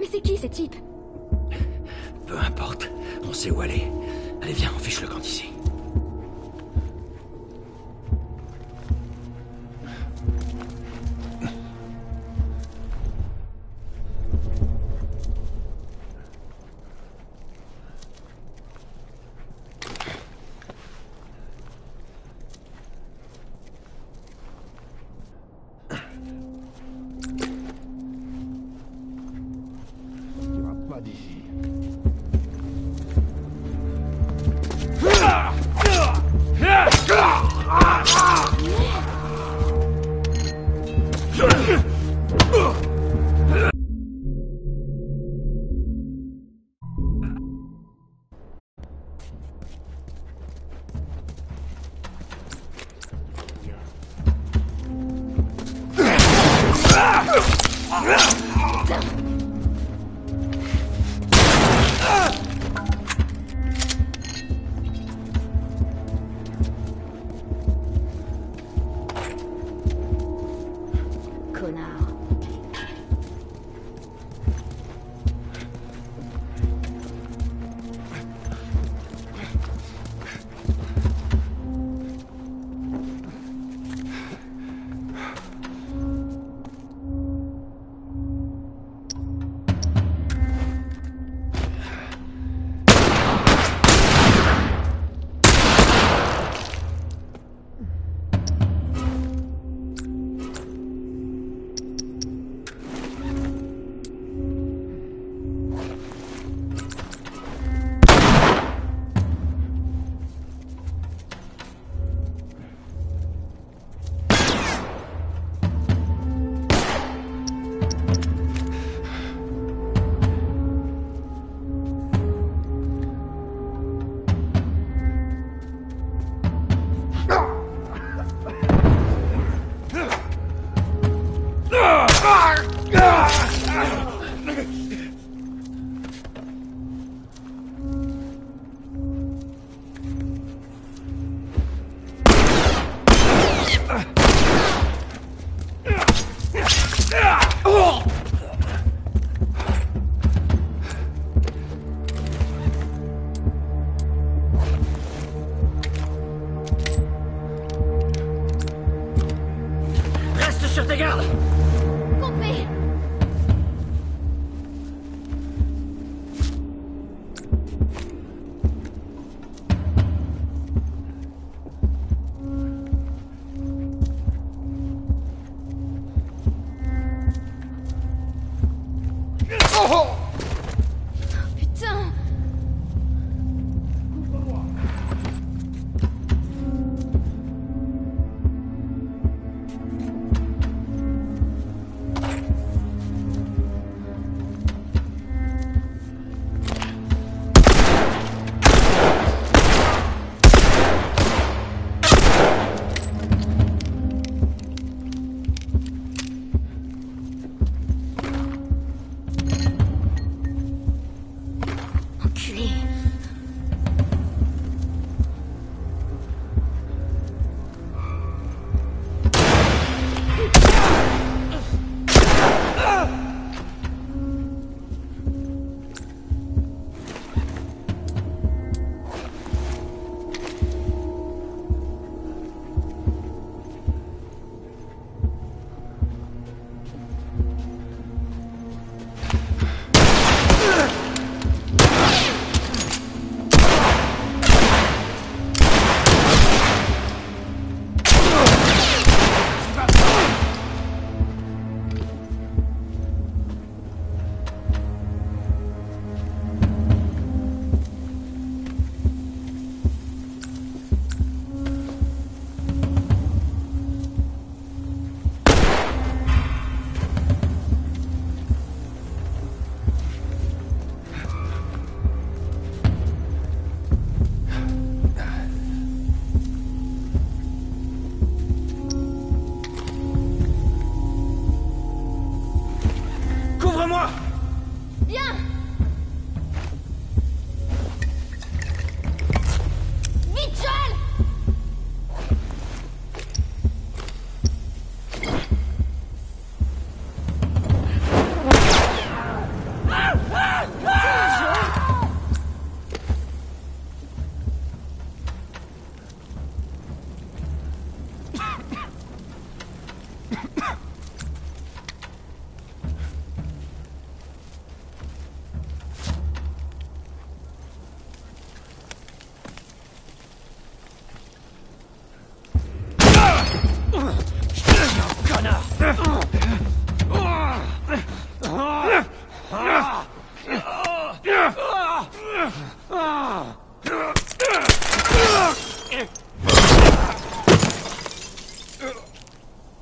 Mais c'est qui ces types? Peu importe, on sait où aller. Allez, viens, on fiche le camp d'ici. Come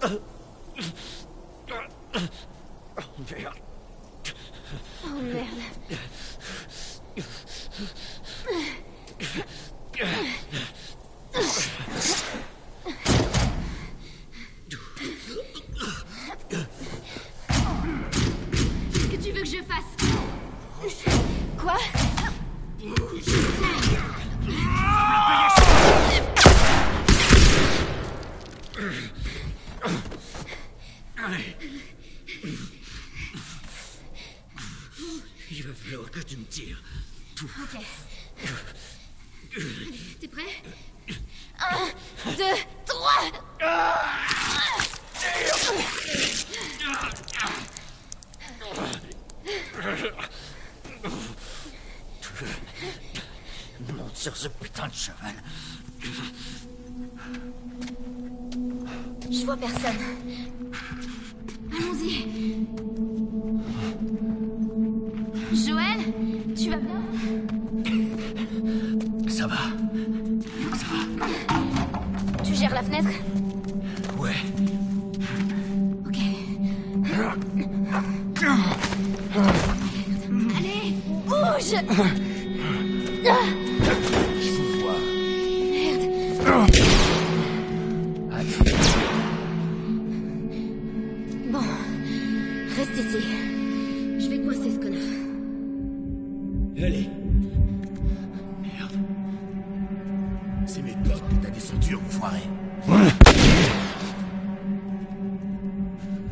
Oh merde. Oh merde. Deux, trois Monte sur ce putain de cheval. Je vois personne. Allons-y.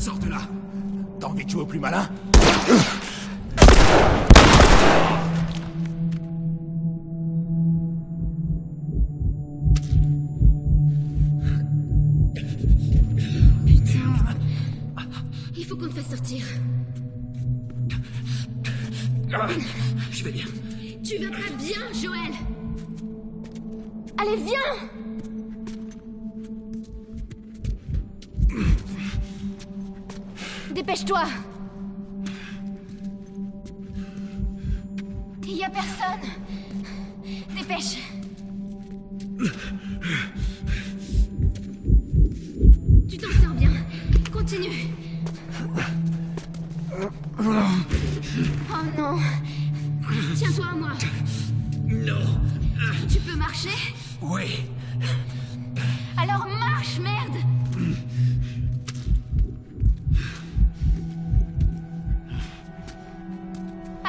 Sors de là. T'as envie de jouer au plus malin? Il faut qu'on te fasse sortir. Je vais bien. Tu vas pas bien, Joël Allez, viens Dépêche-toi Il y a personne Dépêche Tu t'en sors bien. Continue. Oh non. Tiens-toi à moi. Non. Tu peux marcher? Oui.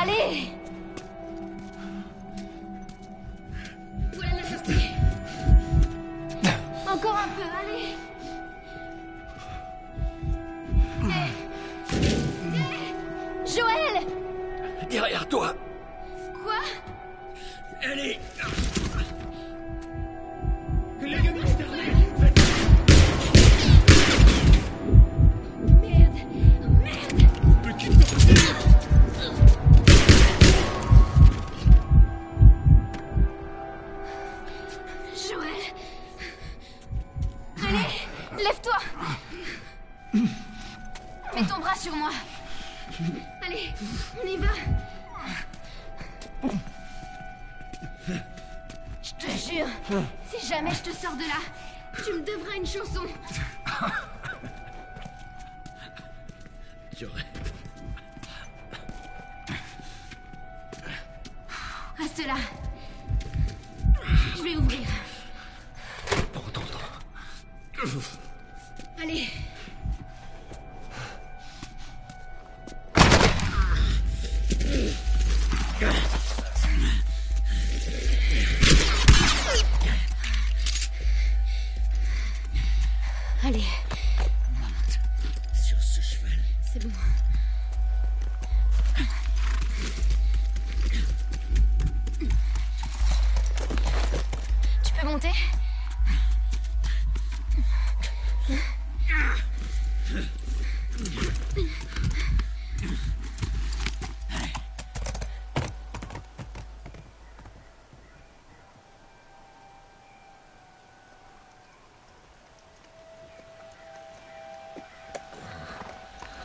Allez Voilà Allez, on y va Je te jure, si jamais je te sors de là, tu me devras une chanson. J'aurais. Reste là. Je vais ouvrir. Prends ton temps. C'est bon.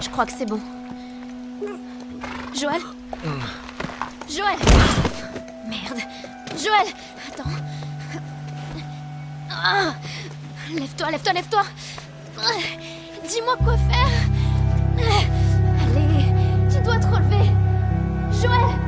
je crois que c'est bon. Joël hmm. Joël Merde. Joël Attends. Ah. Lève-toi, lève-toi, lève-toi Dis-moi quoi faire Allez, tu dois te relever Joël